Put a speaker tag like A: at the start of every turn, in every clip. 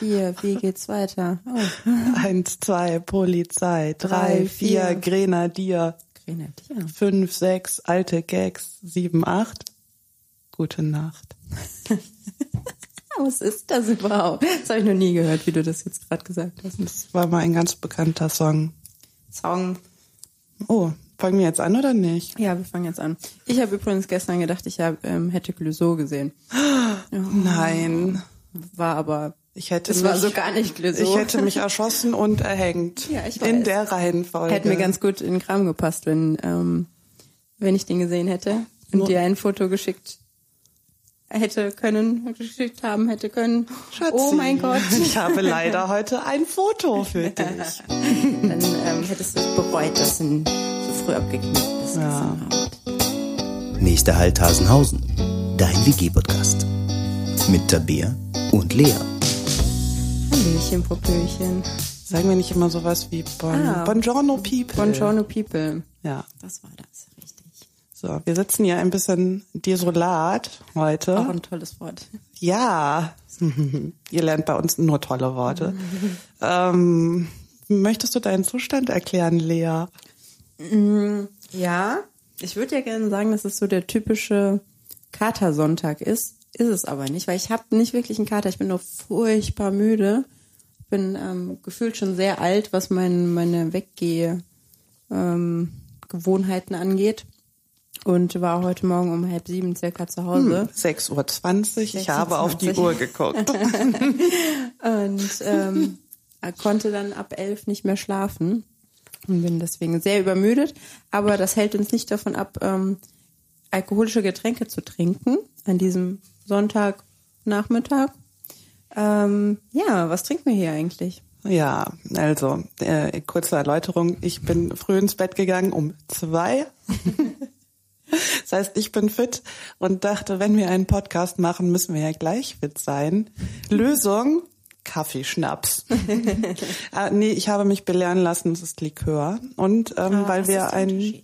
A: vier, wie geht's weiter? Oh.
B: Eins, zwei, Polizei. Drei,
A: Drei,
B: vier,
A: vier.
B: Grenadier.
A: Grenadier.
B: Fünf, sechs, alte Gags. Sieben, acht. Gute Nacht.
A: Was ist das überhaupt? Das habe ich noch nie gehört, wie du das jetzt gerade gesagt hast.
B: Das war mal ein ganz bekannter Song.
A: Song.
B: Oh, fangen wir jetzt an oder nicht?
A: Ja, wir fangen jetzt an. Ich habe übrigens gestern gedacht, ich hab, ähm, hätte Clouseau gesehen.
B: Nein.
A: War aber,
B: Ich hätte
A: war
B: mich,
A: so gar nicht Clouseau.
B: ich hätte mich erschossen und erhängt.
A: Ja, ich
B: In
A: weiß.
B: der Reihenfolge.
A: Hätte mir ganz gut in den Kram gepasst, wenn, ähm, wenn ich den gesehen hätte und
B: Nur-
A: dir ein Foto geschickt hätte können, geschickt haben hätte können.
B: Schatzi,
A: Oh mein Gott.
B: Ich habe leider heute ein Foto für dich.
A: Dann ähm, hättest du es bereut, dass du so früh abgeknickt bist.
B: Ja.
C: Nächster Halt Hasenhausen. Dein WG-Podcast. Mit Tabea und Lea.
A: Hallöchen, Popöchen.
B: Sagen wir nicht immer sowas wie bon,
A: Ah.
B: Buongiorno People.
A: Buongiorno People.
B: Ja.
A: Das war das, richtig.
B: So, wir sitzen hier ein bisschen desolat heute.
A: Auch ein tolles Wort.
B: Ja. Ihr lernt bei uns nur tolle Worte. ähm, möchtest du deinen Zustand erklären, Lea?
A: Ja, ich würde ja gerne sagen, dass es so der typische Katersonntag ist. Ist es aber nicht, weil ich habe nicht wirklich einen Kater. Ich bin nur furchtbar müde. Bin ähm, gefühlt schon sehr alt, was mein, meine Weggeh ähm, Gewohnheiten angeht. Und war heute Morgen um halb sieben circa zu Hause.
B: 6.20 Uhr. Ich habe auf die
A: 6:20.
B: Uhr geguckt.
A: und ähm, konnte dann ab elf nicht mehr schlafen und bin deswegen sehr übermüdet. Aber das hält uns nicht davon ab, ähm, alkoholische Getränke zu trinken an diesem Sonntagnachmittag. Ähm, ja, was trinken wir hier eigentlich?
B: Ja, also, äh, kurze Erläuterung. Ich bin früh ins Bett gegangen um zwei. Das heißt, ich bin fit und dachte, wenn wir einen Podcast machen, müssen wir ja gleich fit sein. Lösung, Kaffeeschnaps. ah, nee, ich habe mich belehren lassen, es ist Likör. Und ähm, weil
A: Ah, Was
B: wir ein...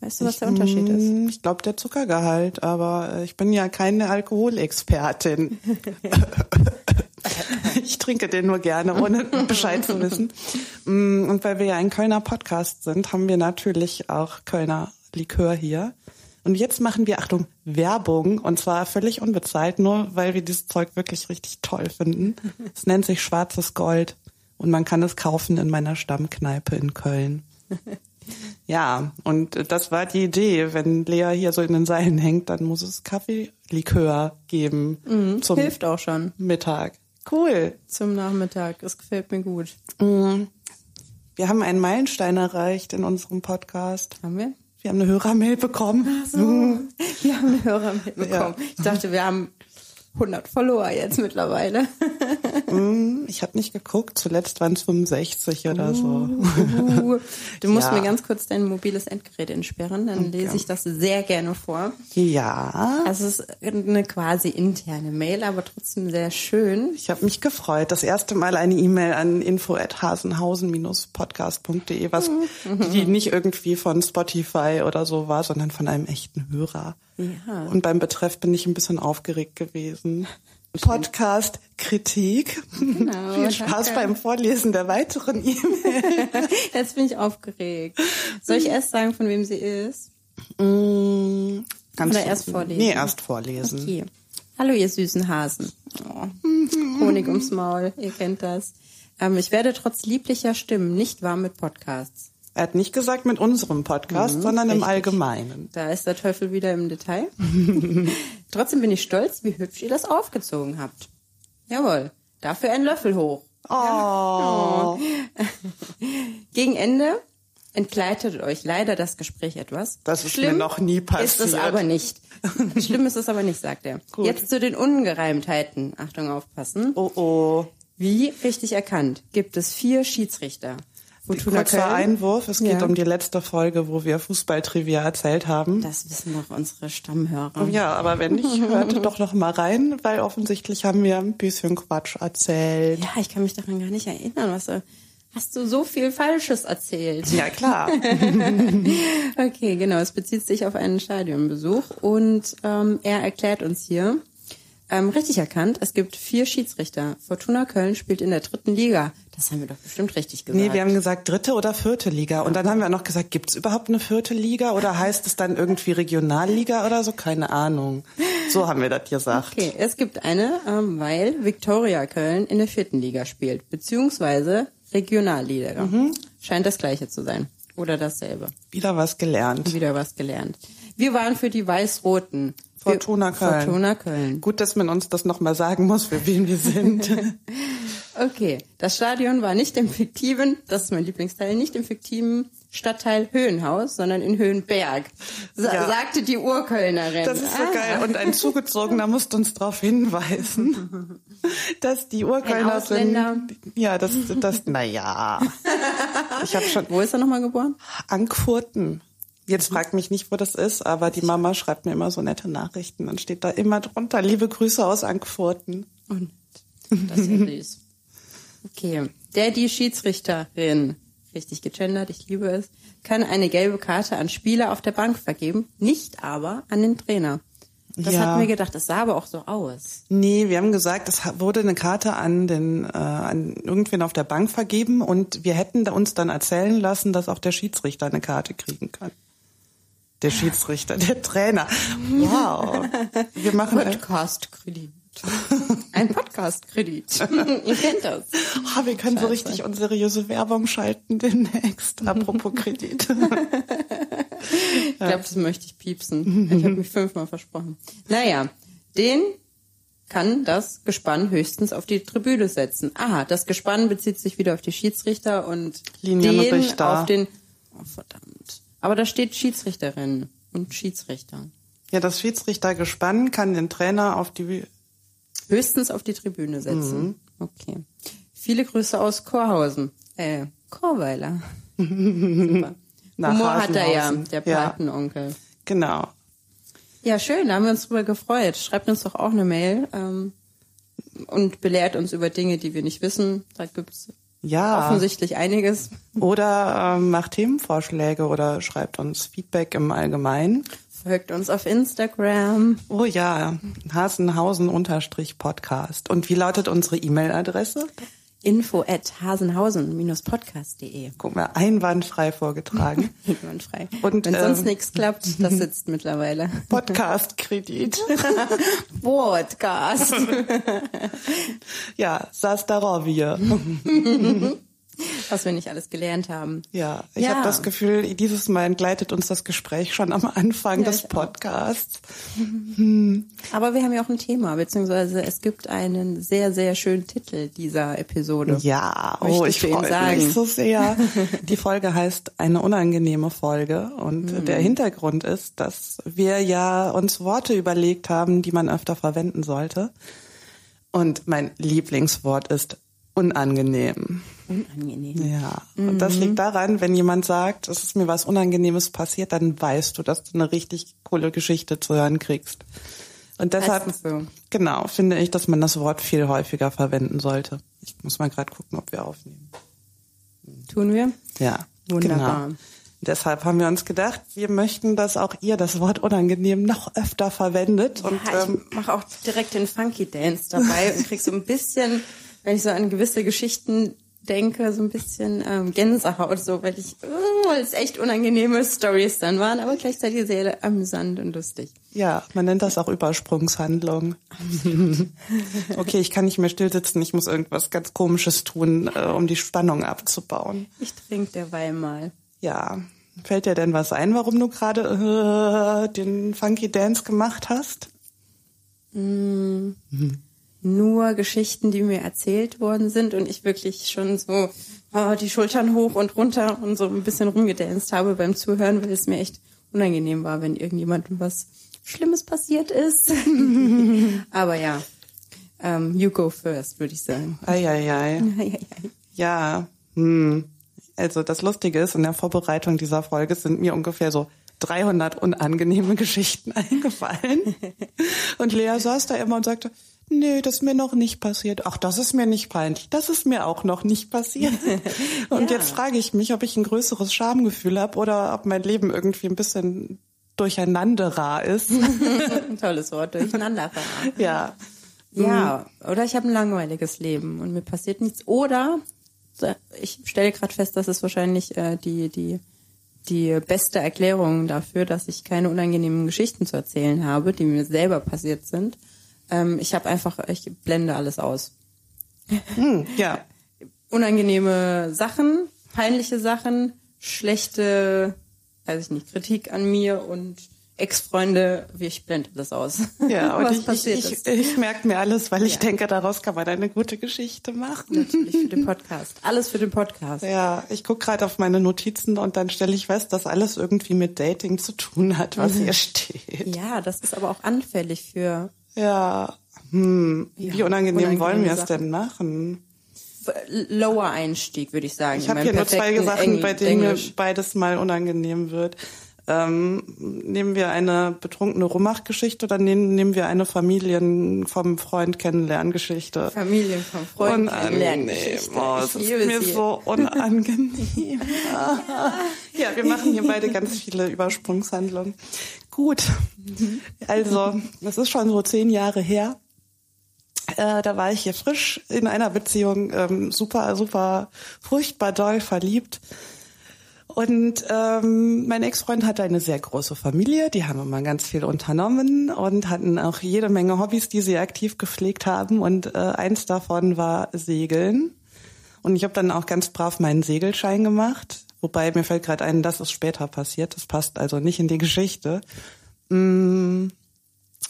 A: Weißt du, was der Unterschied ist?
B: Ich glaube, der Zuckergehalt, aber äh, ich bin ja keine Alkoholexpertin. ich trinke den nur gerne, ohne Bescheid zu wissen. Und weil wir ja ein Kölner Podcast sind, haben wir natürlich auch Kölner Likör hier. Und jetzt machen wir, Achtung, Werbung, und zwar völlig unbezahlt, nur weil wir dieses Zeug wirklich richtig toll finden. Es nennt sich Schwarzes Gold und man kann es kaufen in meiner Stammkneipe in Köln. Ja, und das war die Idee. Wenn Lea hier so in den Seilen hängt, dann muss es Kaffeelikör geben zum
A: Hilft auch schon
B: Mittag. Cool.
A: zum Nachmittag. Das gefällt mir gut.
B: Wir haben einen Meilenstein erreicht in unserem Podcast.
A: Haben wir?
B: Wir haben eine Hörermail bekommen.
A: Wir haben eine Hörer mitbekommen. Ich dachte, wir haben 100 Follower jetzt mittlerweile.
B: Ich habe nicht geguckt, zuletzt waren es 65 oder so.
A: Uh, du musst
B: Ja.
A: mir ganz kurz dein mobiles Endgerät entsperren, dann lese ich das sehr gerne vor.
B: Ja,
A: Also es ist eine quasi interne Mail, aber trotzdem sehr schön.
B: ich habe mich gefreut. Das erste Mal eine E-Mail an info@hasenhausen-podcast.de, was die nicht irgendwie von Spotify oder so war, sondern von einem echten Hörer.
A: Ja.
B: Und beim Betreff bin ich ein bisschen aufgeregt gewesen. Podcast Kritik.
A: Genau,
B: Viel Spaß
A: danke.
B: beim Vorlesen der weiteren E-Mail.
A: Jetzt bin ich aufgeregt. Soll ich erst sagen, von wem sie ist?
B: Mm, Kannst
A: Oder
B: du-
A: erst vorlesen?
B: Nee, erst vorlesen.
A: Okay. Hallo, ihr süßen Hasen. Oh. Honig ums Maul, ihr kennt das. Ähm, ich werde trotz lieblicher Stimmen nicht warm mit Podcasts.
B: Er hat nicht gesagt mit unserem Podcast, sondern im
A: Mhm, richtig.
B: Allgemeinen.
A: Da ist der Teufel wieder im Detail. Trotzdem bin ich stolz, wie hübsch ihr das aufgezogen habt. Jawohl. Dafür ein Löffel hoch.
B: Oh.
A: Gegen Ende entgleitet euch leider das Gespräch etwas.
B: Das ist mir noch nie
A: Ist es
B: passiert.
A: aber nicht. Schlimm ist es aber nicht, sagt er.
B: Gut.
A: Jetzt zu den Ungereimtheiten. Achtung, aufpassen.
B: Oh oh.
A: Wie richtig erkannt, gibt es vier Schiedsrichter. Fortuna
B: Kurzer
A: Köln.
B: Einwurf. Es geht
A: Ja.
B: um die letzte Folge, wo wir Fußballtrivia erzählt haben.
A: Das wissen doch unsere Stammhörer.
B: Ja, aber wenn nicht, hört doch noch mal rein, weil offensichtlich haben wir ein bisschen Quatsch erzählt.
A: Ja, ich kann mich daran gar nicht erinnern. Was, äh, hast du so viel Falsches erzählt?
B: Ja, klar.
A: Okay, genau. Es bezieht sich auf einen Stadionbesuch und ähm, er erklärt uns hier, Ähm, richtig erkannt, es gibt vier Schiedsrichter. Fortuna Köln spielt in der dritten Liga. Das haben wir doch bestimmt richtig gesagt.
B: Nee, wir haben gesagt dritte oder vierte Liga. Und dann haben wir noch gesagt, gibt's überhaupt eine vierte Liga oder heißt es dann irgendwie Regionalliga oder so? Keine Ahnung. So haben wir das gesagt.
A: Okay, es gibt eine, ähm, weil Viktoria Köln in der vierten Liga spielt, beziehungsweise Regionalliga.
B: Mhm.
A: Scheint das gleiche zu sein. Oder dasselbe.
B: Wieder was gelernt.
A: Wieder was gelernt. Wir waren für die Weiß-Roten.
B: Fortuna Köln.
A: Fortuna Köln.
B: Gut, dass man uns das nochmal sagen muss, für wen wir sind.
A: Okay, das Stadion war nicht im fiktiven, das ist mein Lieblingsteil, nicht im fiktiven Stadtteil Höhenhaus, sondern in Höhenberg, sa
B: Ja.
A: sagte die Urkölnerin.
B: Das ist so
A: Ah.
B: geil. Und ein Zugezogener musste uns darauf hinweisen, dass die Urkölner sind. Ja, das, das, naja. Ich habe schon
A: Wo ist er nochmal geboren?
B: Ankfurten. Jetzt fragt mich nicht, wo das ist, aber die Mama schreibt mir immer so nette Nachrichten. Dann steht da immer drunter, liebe Grüße aus Ankfurten.
A: Und das ist ja süß. Okay, der die Schiedsrichterin, richtig gegendert, ich liebe es, kann eine gelbe Karte an Spieler auf der Bank vergeben, nicht aber an den Trainer. Das
B: Ja.
A: hat mir gedacht, das sah aber auch so aus.
B: Nee, wir haben gesagt, es wurde eine Karte an den äh, an irgendwen auf der Bank vergeben und wir hätten uns dann erzählen lassen, dass auch der Schiedsrichter eine Karte kriegen kann. Der Schiedsrichter, der Trainer. Wow. Wir machen
A: Podcast-Kredit. Ein Podcast-Kredit. Ihr kennt das.
B: Oh, wir können so richtig unseriöse Werbung schalten demnächst. Apropos Kredit.
A: Ich glaube, das möchte ich piepsen. Ich habe mich fünfmal versprochen. Naja, den kann das Gespann höchstens auf die Tribüne setzen. Aha, das Gespann bezieht sich wieder auf die Schiedsrichter und
B: Linienrichter.
A: den auf den... Oh, verdammt. Aber da steht Schiedsrichterin und Schiedsrichter.
B: Ja, das Schiedsrichtergespann kann den Trainer auf die
A: Höchstens auf die Tribüne setzen. Okay. Viele Grüße aus Chorhausen. Äh, Chorweiler. Super.
B: Nach
A: Humor hat er ja, der
B: Ja.
A: Patenonkel.
B: genau.
A: Ja, schön, da haben wir uns drüber gefreut. Schreibt uns doch auch eine Mail ähm, und belehrt uns über Dinge, die wir nicht wissen. Da gibt's
B: Ja.
A: offensichtlich einiges.
B: Oder ähm, macht Themenvorschläge oder schreibt uns Feedback im Allgemeinen.
A: Folgt uns auf Instagram.
B: Oh ja, Hasenhausen-Podcast. Und wie lautet unsere E-Mail-Adresse?
A: Info at hasenhausen-podcast.de.
B: Guck mal, einwandfrei vorgetragen.
A: frei.
B: Und,
A: Wenn sonst
B: ähm,
A: nichts klappt, das sitzt mittlerweile.
B: Podcast-Kredit.
A: Podcast.
B: Ja, Sastarowie.
A: Was wir nicht alles gelernt haben.
B: Ja, ich
A: Ja.
B: habe das Gefühl, dieses Mal entgleitet uns das Gespräch schon am Anfang
A: Ja,
B: des. Podcasts.
A: Aber wir haben ja auch ein Thema, beziehungsweise es gibt einen sehr, sehr schönen Titel dieser Episode.
B: Ja, oh, ich freue mich so sehr. Die Folge heißt eine unangenehme Folge und
A: Mhm.
B: der Hintergrund ist, dass wir ja uns Worte überlegt haben, die man öfter verwenden sollte. Und mein Lieblingswort ist unangenehm.
A: Unangenehm.
B: Ja, und das
A: Mhm.
B: liegt daran, wenn jemand sagt, es ist mir was Unangenehmes passiert, dann weißt du, dass du eine richtig coole Geschichte zu hören kriegst. Und deshalb,
A: so.
B: genau, finde ich, dass man das Wort viel häufiger verwenden sollte. Ich muss mal gerade gucken, ob wir aufnehmen.
A: Tun wir?
B: Ja,
A: Wunderbar.
B: Genau. Deshalb haben wir uns gedacht, wir möchten, dass auch ihr das Wort unangenehm noch öfter verwendet. und
A: ja,
B: ähm,
A: ich mache auch direkt den Funky Dance dabei und krieg so ein bisschen, wenn ich so an gewisse Geschichten denke, so ein bisschen ähm, Gänsehaut, so, weil ich, oh, weil es echt unangenehme Stories dann waren, aber gleichzeitig sehr amüsant und lustig.
B: ja, man nennt das auch Übersprungshandlung. okay, ich kann nicht mehr still sitzen, ich muss irgendwas ganz Komisches tun, äh, um die Spannung abzubauen.
A: Ich trinke derweil mal.
B: Ja, fällt dir denn was ein, warum du gerade äh, den Funky Dance gemacht hast?
A: Nur Geschichten, die mir erzählt worden sind und ich wirklich schon so oh, die Schultern hoch und runter und so ein bisschen rumgedanced habe beim Zuhören, weil es mir echt unangenehm war, wenn irgendjemandem was Schlimmes passiert ist. Aber ja, ähm, you go first, würde ich sagen.
B: Eieiei. Ja, hm. also das Lustige ist, in der Vorbereitung dieser Folge sind mir ungefähr so 300 unangenehme Geschichten eingefallen. Und Lea saß da immer und sagte, nee, das ist mir noch nicht passiert. Ach, das ist mir nicht peinlich. Das ist mir auch noch nicht passiert. Und
A: Ja.
B: jetzt frage ich mich, ob ich ein größeres Schamgefühl habe oder ob mein Leben irgendwie ein bisschen durcheinanderer ist.
A: Tolles Wort, durcheinander.
B: ja.
A: Ja, oder ich habe ein langweiliges Leben und mir passiert nichts. Oder ich stelle gerade fest, dass es wahrscheinlich äh, die, die, die beste Erklärung dafür, dass ich keine unangenehmen Geschichten zu erzählen habe, die mir selber passiert sind. Ähm, ich habe einfach, ich blende alles aus.
B: Hm, ja.
A: Unangenehme Sachen, peinliche Sachen, schlechte, weiß ich nicht, Kritik an mir und Ex-Freunde, ich blende das aus.
B: Ja, und ich, ich, ich, ich merke mir alles, weil ich ja. denke, daraus kann man eine gute Geschichte machen.
A: Natürlich für den Podcast. Alles für den Podcast.
B: Ja, ich gucke gerade auf meine Notizen und dann stelle ich fest, dass alles irgendwie mit Dating zu tun hat, was mhm. hier steht.
A: Ja, das ist aber auch anfällig für.
B: Ja, hm, ja, wie unangenehm wollen wir es denn machen?
A: Lower Einstieg, würde ich sagen.
B: Ich habe hier nur zwei Sachen, bei denen mir beides mal unangenehm wird. Ähm, nehmen wir eine betrunkene Rummach-Geschichte oder nehmen, nehmen wir eine Familien vom Freund kennenlerngeschichte?
A: Familien vom Freund kennenlerngeschichte.
B: Oh, es ist mir sie. so unangenehm. ja, wir machen hier beide ganz viele Übersprungshandlungen. Gut, also das ist schon so zehn Jahre her. Äh, da war ich hier frisch in einer Beziehung, ähm, super, super furchtbar doll verliebt und ähm, mein Ex-Freund hatte eine sehr große Familie, die haben immer ganz viel unternommen und hatten auch jede Menge Hobbys, die sie aktiv gepflegt haben. Und äh, eins davon war Segeln. Und ich habe dann auch ganz brav meinen Segelschein gemacht. Wobei mir fällt gerade ein, das ist später passiert. Das passt also nicht in die Geschichte. Mm.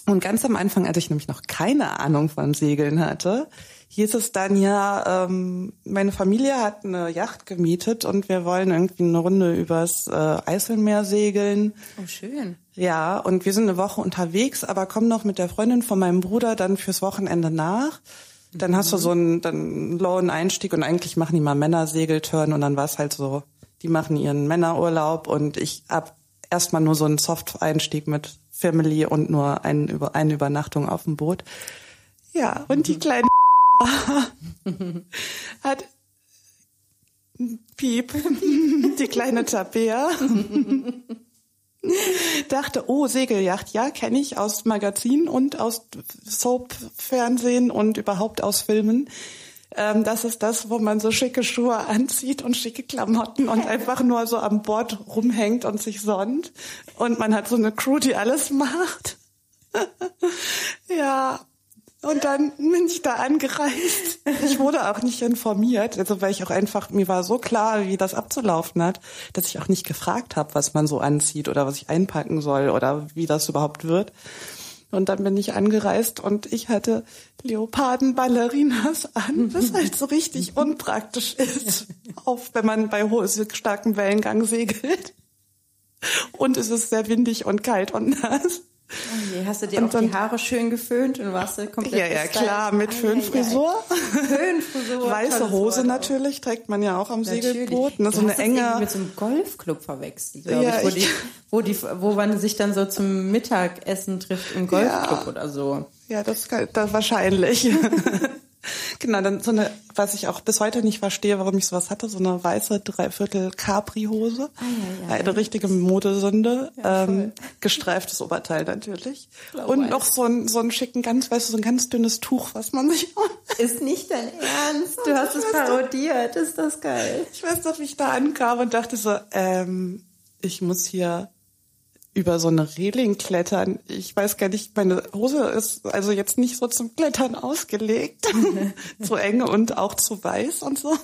B: Und ganz am Anfang, als ich nämlich noch keine Ahnung von Segeln hatte, hieß es dann ja, ähm, meine Familie hat eine Yacht gemietet und wir wollen irgendwie eine Runde übers äh, Eiselmeer segeln.
A: Oh, schön.
B: Ja, und wir sind eine Woche unterwegs, aber komm noch mit der Freundin von meinem Bruder dann fürs Wochenende nach. Dann mhm. hast du mhm. so einen, dann einen lowen Einstieg und eigentlich machen die mal Männersegelturn und dann war es halt so, die machen ihren Männerurlaub und ich hab erstmal nur so einen Soft-Einstieg mit Family und nur ein, eine Übernachtung auf dem Boot. Ja, und die mhm. kleinen hat Piep, die kleine Tabea, dachte, oh, Segelyacht, ja, kenne ich aus Magazinen und aus Soap-Fernsehen und überhaupt aus Filmen. Ähm, das ist das, wo man so schicke Schuhe anzieht und schicke Klamotten und einfach nur so am Bord rumhängt und sich sonnt. Und man hat so eine Crew, die alles macht. ja, und dann bin ich da angereist. Ich wurde auch nicht informiert, also weil ich auch einfach, mir war so klar, wie das abzulaufen hat, dass ich auch nicht gefragt habe, was man so anzieht oder was ich einpacken soll oder wie das überhaupt wird. Und dann bin ich angereist und ich hatte Leoparden-Ballerinas an, was halt so richtig unpraktisch ist, auf, wenn man bei starkem Wellengang segelt. Und es ist sehr windig und kalt und nass.
A: Oh je, hast du dir und auch die Haare schön geföhnt und warst du komplett
B: Ja, ja, klar, mit Föhnfrisur. Föhnfrisur. Weiße Hose natürlich, trägt man ja auch am natürlich. Segelboot. Ne,
A: so eine enge. mit so einem Golfclub verwechselt, glaube ja, ich, wo, die, wo, die, wo man sich dann so zum Mittagessen trifft im Golfclub oder so.
B: Ja, das, das wahrscheinlich. Genau, dann so eine, was ich auch bis heute nicht verstehe, warum ich sowas hatte, so eine weiße Dreiviertel Capri-Hose. Ah, ja, ja. Eine richtige Modesünde. Ja, ähm, gestreiftes Oberteil natürlich. Blau und noch so ein, so ein schicken, ganz, weißt du, so ein ganz dünnes Tuch, was man sich.
A: Ist nicht dein Ernst? Du hast es parodiert. Ist das geil?
B: Ich weiß noch, wie ich da ankam und dachte so, ähm, ich muss hier über so eine Reling klettern. Ich weiß gar nicht, meine Hose ist also jetzt nicht so zum Klettern ausgelegt. zu eng und auch zu weiß und so.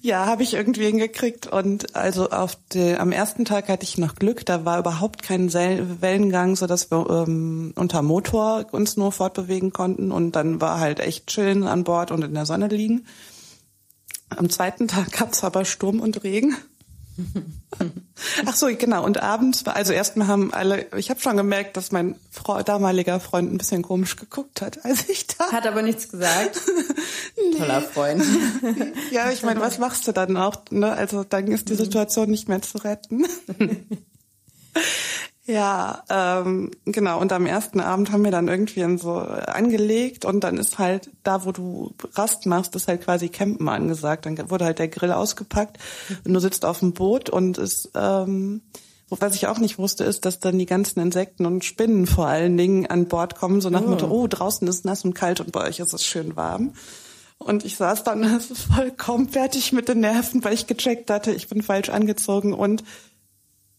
B: ja, habe ich irgendwie hingekriegt und also auf de, am ersten Tag hatte ich noch Glück, da war überhaupt kein Wellengang, so dass wir ähm, unter Motor uns nur fortbewegen konnten und dann war halt echt chillen an Bord und in der Sonne liegen. Am zweiten Tag gab's aber Sturm und Regen. Ach so, genau. Und abends, also erstmal haben alle, ich habe schon gemerkt, dass mein Frau, damaliger Freund ein bisschen komisch geguckt hat, als ich da.
A: Hat aber nichts gesagt. nee. Toller Freund.
B: ja, ich meine, was machst du dann auch? Ne? Also dann ist die mhm. Situation nicht mehr zu retten. Ja, ähm, genau. Und am ersten Abend haben wir dann irgendwie so angelegt und dann ist halt da, wo du Rast machst, ist halt quasi Campen angesagt. Dann wurde halt der Grill ausgepackt und du sitzt auf dem Boot und es ähm, Was ich auch nicht wusste, ist, dass dann die ganzen Insekten und Spinnen vor allen Dingen an Bord kommen, so nach dem Motto, oh, draußen ist nass und kalt und bei euch ist es schön warm. Und ich saß dann vollkommen fertig mit den Nerven, weil ich gecheckt hatte, ich bin falsch angezogen und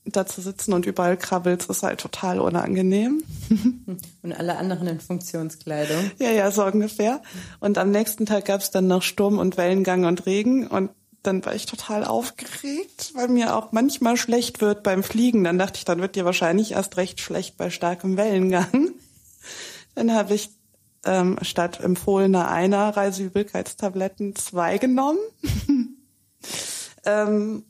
B: da zu sitzen und überall krabbelt, ist halt total unangenehm.
A: Und alle anderen in Funktionskleidung.
B: Ja, ja, so ungefähr. Und am nächsten Tag gab es dann noch Sturm und Wellengang und Regen und dann war ich total aufgeregt, weil mir auch manchmal schlecht wird beim Fliegen. Dann dachte ich, dann wird dir wahrscheinlich erst recht schlecht bei starkem Wellengang. Dann habe ich ähm, statt empfohlener einer Reiseübelkeitstabletten zwei genommen. ähm,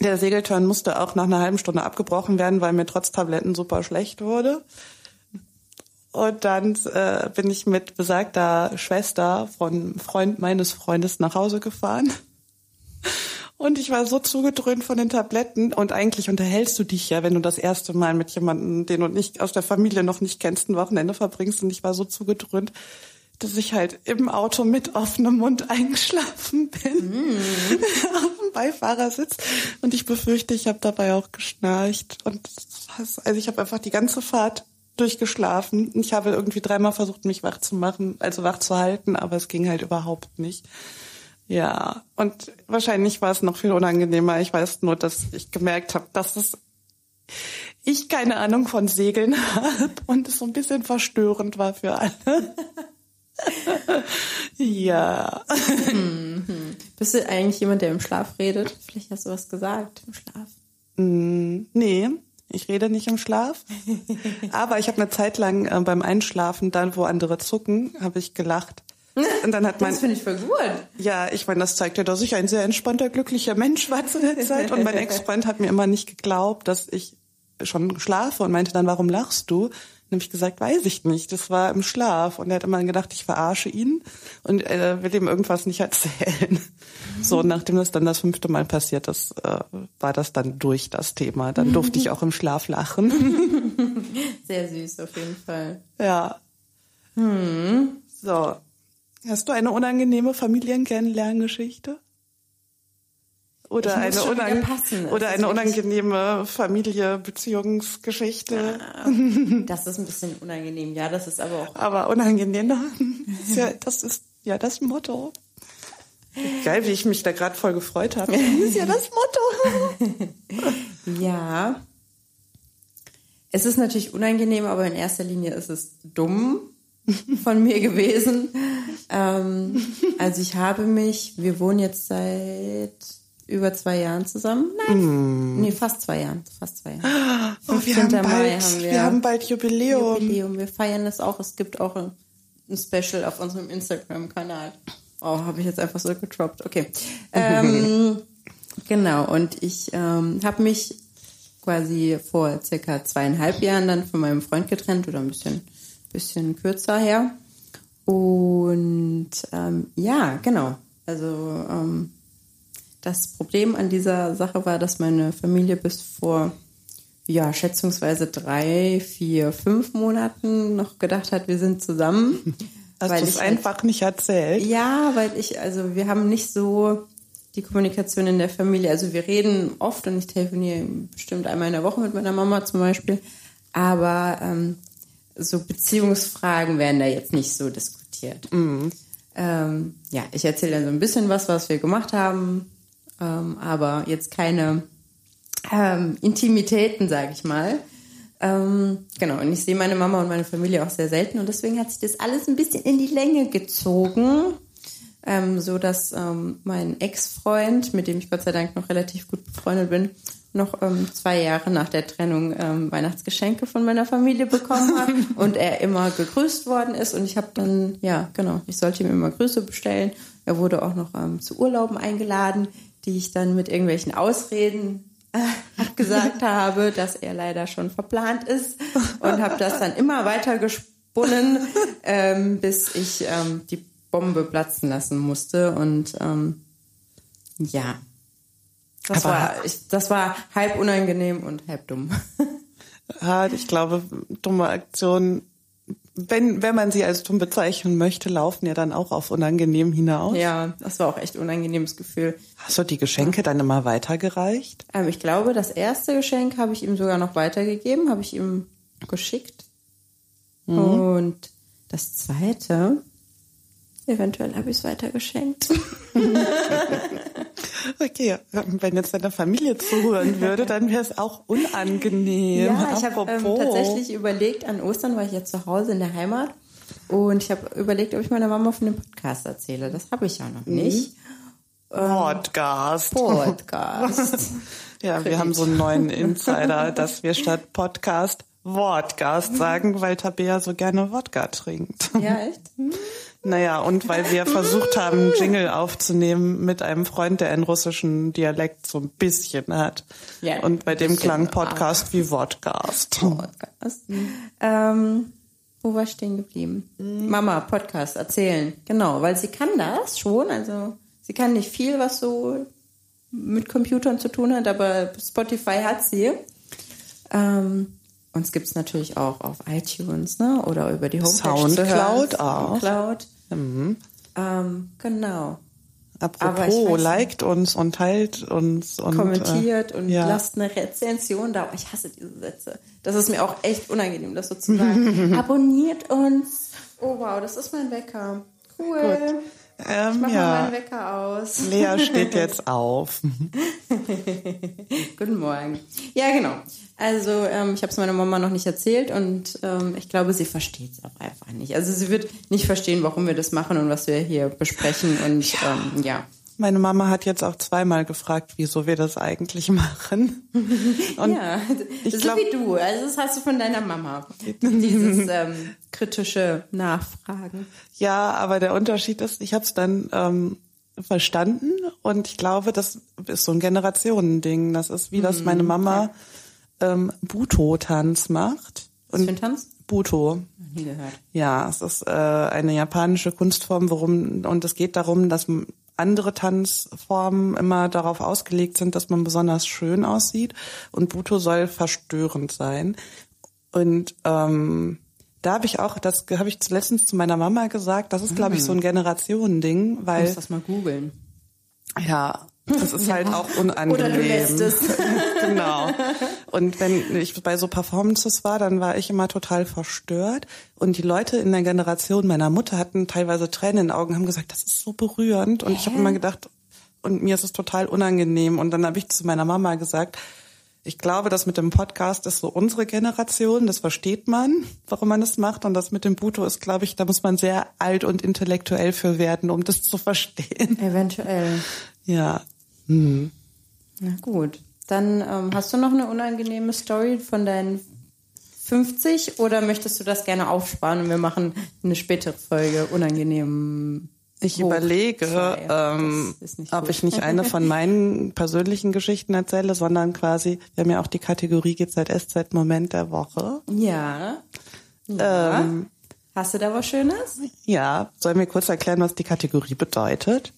B: der Segelturn musste auch nach einer halben Stunde abgebrochen werden, weil mir trotz Tabletten super schlecht wurde. Und dann äh, bin ich mit besagter Schwester von Freund meines Freundes nach Hause gefahren. Und ich war so zugedröhnt von den Tabletten. Und eigentlich unterhältst du dich ja, wenn du das erste Mal mit jemandem, den du nicht aus der Familie noch nicht kennst, ein Wochenende verbringst. Und ich war so zugedröhnt, dass ich halt im Auto mit offenem Mund eingeschlafen bin. Mm. auf dem Beifahrersitz. Und ich befürchte, ich habe dabei auch geschnarcht. Und also ich habe einfach die ganze Fahrt durchgeschlafen. Ich habe irgendwie dreimal versucht, mich wach zu machen, also wach zu halten, aber es ging halt überhaupt nicht. Ja, und wahrscheinlich war es noch viel unangenehmer. Ich weiß nur, dass ich gemerkt habe, dass es ich keine Ahnung von Segeln habe und es so ein bisschen verstörend war für alle. ja.
A: Mhm. Bist du eigentlich jemand, der im Schlaf redet? Vielleicht hast du was gesagt im Schlaf.
B: Mm, nee, ich rede nicht im Schlaf. Aber ich habe eine Zeit lang äh, beim Einschlafen, dann wo andere zucken, habe ich gelacht.
A: Und dann hat man. Das finde ich voll gut.
B: Ja, ich meine, das zeigt ja, dass ich ein sehr entspannter, glücklicher Mensch war zu der Zeit. Und mein Ex-Freund hat mir immer nicht geglaubt, dass ich schon schlafe und meinte dann, warum lachst du? Und habe ich gesagt, weiß ich nicht. Das war im Schlaf. Und er hat immer gedacht, ich verarsche ihn und äh, will ihm irgendwas nicht erzählen. Mhm. So, nachdem das dann das fünfte Mal passiert ist, äh, war das dann durch das Thema. Dann durfte ich auch im Schlaf lachen.
A: Sehr süß, auf jeden Fall.
B: Ja. Hm. So, Hast du eine unangenehme Familienkennenlerngeschichte? Oder eine, unang oder eine unangenehme Familie-Beziehungsgeschichte?
A: Das ist ein bisschen unangenehm, ja, das ist aber auch.
B: Aber unangenehm, ja, das ist ja das Motto. Geil, wie ich mich da gerade voll gefreut habe. Das ist ja das Motto.
A: ja. Es ist natürlich unangenehm, aber in erster Linie ist es dumm von mir gewesen. Ähm, also ich habe mich, wir wohnen jetzt seit über zwei Jahren zusammen. Nein, mm. nee, fast zwei Jahren, fast zwei Jahre.
B: Oh, wir haben, bald, haben wir, wir, haben bald Jubiläum.
A: Jubiläum. Wir feiern das auch. Es gibt auch ein, ein Special auf unserem Instagram-Kanal. Oh, habe ich jetzt einfach so getroppt. Okay. Ähm, genau, und ich ähm, habe mich quasi vor circa zweieinhalb Jahren dann von meinem Freund getrennt oder ein bisschen bisschen kürzer her. Und ähm, ja, genau. Also ähm, das Problem an dieser Sache war, dass meine Familie bis vor ja schätzungsweise drei, vier, fünf Monaten noch gedacht hat, wir sind zusammen.
B: Hast du es halt einfach nicht erzählt?
A: Ja, weil ich, also wir haben nicht so die Kommunikation in der Familie. Also wir reden oft und ich telefoniere bestimmt einmal in der Woche mit meiner Mama zum Beispiel. Aber ähm, so Beziehungsfragen werden da jetzt nicht so diskutiert. Mhm. Ähm, ja, ich erzähle dann so ein bisschen was, was wir gemacht haben, ähm, aber jetzt keine ähm, Intimitäten, sage ich mal. Ähm, genau, und ich sehe meine Mama und meine Familie auch sehr selten und deswegen hat sich das alles ein bisschen in die Länge gezogen, ähm, so dass ähm, mein Ex-Freund, mit dem ich Gott sei Dank noch relativ gut befreundet bin, noch ähm, zwei Jahre nach der Trennung ähm, Weihnachtsgeschenke von meiner Familie bekommen hat und er immer gegrüßt worden ist und ich habe dann, ja genau, ich sollte ihm immer Grüße bestellen. Er wurde auch noch ähm, zu Urlauben eingeladen, die ich dann mit irgendwelchen Ausreden äh, abgesagt habe, dass er leider schon verplant ist und habe das dann immer weiter gesponnen, ähm, bis ich ähm, die Bombe platzen lassen musste und ähm, ja, das war, ich, das war halb unangenehm und halb dumm.
B: Ja, ich glaube, dumme Aktionen wenn, wenn man sie als dumm bezeichnen möchte, laufen ja dann auch auf unangenehm hinaus.
A: Ja, das war auch echt unangenehmes Gefühl.
B: Hast du die Geschenke dann immer weitergereicht?
A: Ähm, ich glaube, das erste Geschenk habe ich ihm sogar noch weitergegeben, habe ich ihm geschickt. Und das zweite, eventuell habe ich es weitergeschenkt.
B: Okay, wenn jetzt deine Familie zuhören würde, dann wäre es auch unangenehm.
A: Ja, ich habe ähm, tatsächlich überlegt, an Ostern war ich jetzt zu Hause in der Heimat und ich habe überlegt, ob ich meiner Mama von dem Podcast erzähle. Das habe ich ja noch nicht.
B: Podcast.
A: Podcast.
B: Ja, wir haben so einen neuen Insider, dass wir statt Podcast Wortgast sagen, weil Tabea so gerne Wodka trinkt.
A: ja, echt?
B: Naja, und weil wir versucht haben, Jingle aufzunehmen mit einem Freund, der einen russischen Dialekt so ein bisschen hat.
A: Ja,
B: und bei dem klang Podcast wie Wortgast.
A: Podcast. Ähm, wo war ich stehen geblieben? Mama, Podcast, erzählen. Genau, weil sie kann das schon. Also sie kann nicht viel, was so mit Computern zu tun hat, aber Spotify hat sie. Ähm, uns gibt's natürlich auch auf iTunes, ne? Oder über die Homepage.
B: Soundcloud auch.
A: Soundcloud. Ähm, genau.
B: Apropos, liked uns und teilt uns und
A: kommentiert
B: äh,
A: und
B: ja.
A: lasst eine Rezension da. Ich hasse diese Sätze. Das ist mir auch echt unangenehm, das so zu sagen. Abonniert uns. Oh wow, das ist mein Wecker. Cool. Ich
B: Ähm,
A: mach mal
B: ja.
A: meinen Wecker aus.
B: Lea steht jetzt auf.
A: Guten Morgen. Ja, genau. Also ähm, ich habe es meiner Mama noch nicht erzählt und ähm, ich glaube, sie versteht es auch einfach nicht. Also sie wird nicht verstehen, warum wir das machen und was wir hier besprechen und ähm, ja.
B: Meine Mama hat jetzt auch zweimal gefragt, wieso wir das eigentlich machen. Und
A: ja,
B: ich
A: so
B: glaub-
A: wie du. Also das hast du von deiner Mama. Dieses ähm, kritische Nachfragen.
B: Ja, aber der Unterschied ist, ich habe es dann ähm, verstanden und ich glaube, das ist so ein Generationending. Das ist wie das meine Mama ähm, Buto-Tanz macht.
A: Was für ein Tanz?
B: Buto.
A: Nie gehört.
B: Ja, es ist äh, eine japanische Kunstform, worum und es geht darum, dass andere Tanzformen immer darauf ausgelegt sind, dass man besonders schön aussieht und Buto soll verstörend sein. Und ähm, da habe ich auch, das habe ich letztens zu meiner Mama gesagt, das ist, glaube ich, so ein Generationending,
A: Ich muss
B: weil
A: das mal googeln.
B: ja, es ist halt auch unangenehm.
A: Oder du lässt es.
B: genau. Und wenn ich bei so Performances war, dann war ich immer total verstört. Und die Leute in der Generation meiner Mutter hatten teilweise Tränen in den Augen, haben gesagt, das ist so berührend. Und ich habe immer gedacht, und mir ist es total unangenehm. Und dann habe ich zu meiner Mama gesagt, ich glaube, das mit dem Podcast ist so unsere Generation, das versteht man, warum man das macht. Und das mit dem Buto ist, glaube ich, da muss man sehr alt und intellektuell für werden, um das zu verstehen.
A: Eventuell.
B: Ja.
A: Na gut. Dann ähm, hast du noch eine unangenehme Story von deinen 50 oder möchtest du das gerne aufsparen und wir machen eine spätere Folge unangenehm?
B: Ich
A: hoch?
B: überlege,
A: Feier.
B: ähm, ob
A: gut.
B: ich nicht eine von meinen persönlichen Geschichten erzähle, sondern quasi, wir haben ja auch die Kategorie GZSZ Moment der Woche.
A: Ja. ja.
B: Ähm,
A: Hast du da was Schönes?
B: ja, sollen wir kurz erklären, was die Kategorie bedeutet?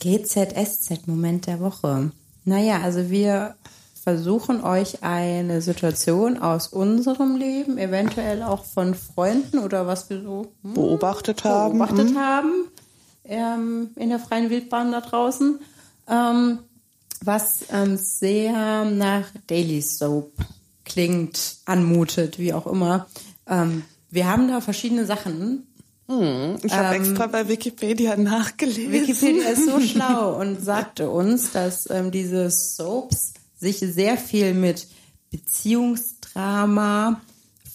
A: GZSZ Moment der Woche. Naja, also wir versuchen euch eine Situation aus unserem Leben, eventuell auch von Freunden oder was wir so hm,
B: Beobachtet haben.
A: beobachtet haben ähm, in der freien Wildbahn da draußen, ähm, was ähm, sehr nach Daily Soap klingt, anmutet, wie auch immer. Ähm, wir haben da verschiedene Sachen.
B: Ich habe extra bei Wikipedia nachgelesen.
A: Wikipedia ist so schlau und sagte uns, dass ähm, diese Soaps sich sehr viel mit Beziehungsdrama,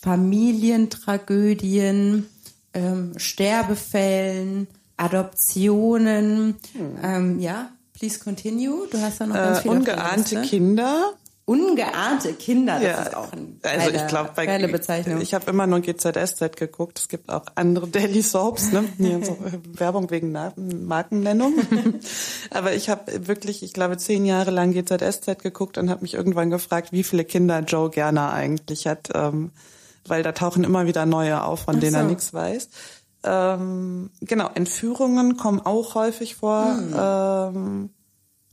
A: Familientragödien, ähm, Sterbefällen, Adoptionen, ähm, ja, please continue. Du hast da noch ganz
B: äh,
A: viel auf der
B: ungeahnte. Kinder.
A: Ungeahnte Kinder, das
B: Ja,
A: ist auch ein
B: also ich glaube, bei
A: geile Bezeichnung.
B: ich habe immer nur GZSZ geguckt. Es gibt auch andere Daily Soaps, ne? So äh, Werbung wegen Na Markennennung. Aber ich habe wirklich, ich glaube, zehn Jahre lang GZSZ geguckt und habe mich irgendwann gefragt, wie viele Kinder Joe Gerner eigentlich hat, ähm, weil da tauchen immer wieder neue auf, von denen er
A: so.
B: nichts weiß. Ähm, genau, Entführungen kommen auch häufig vor.
A: Hm.
B: Ähm,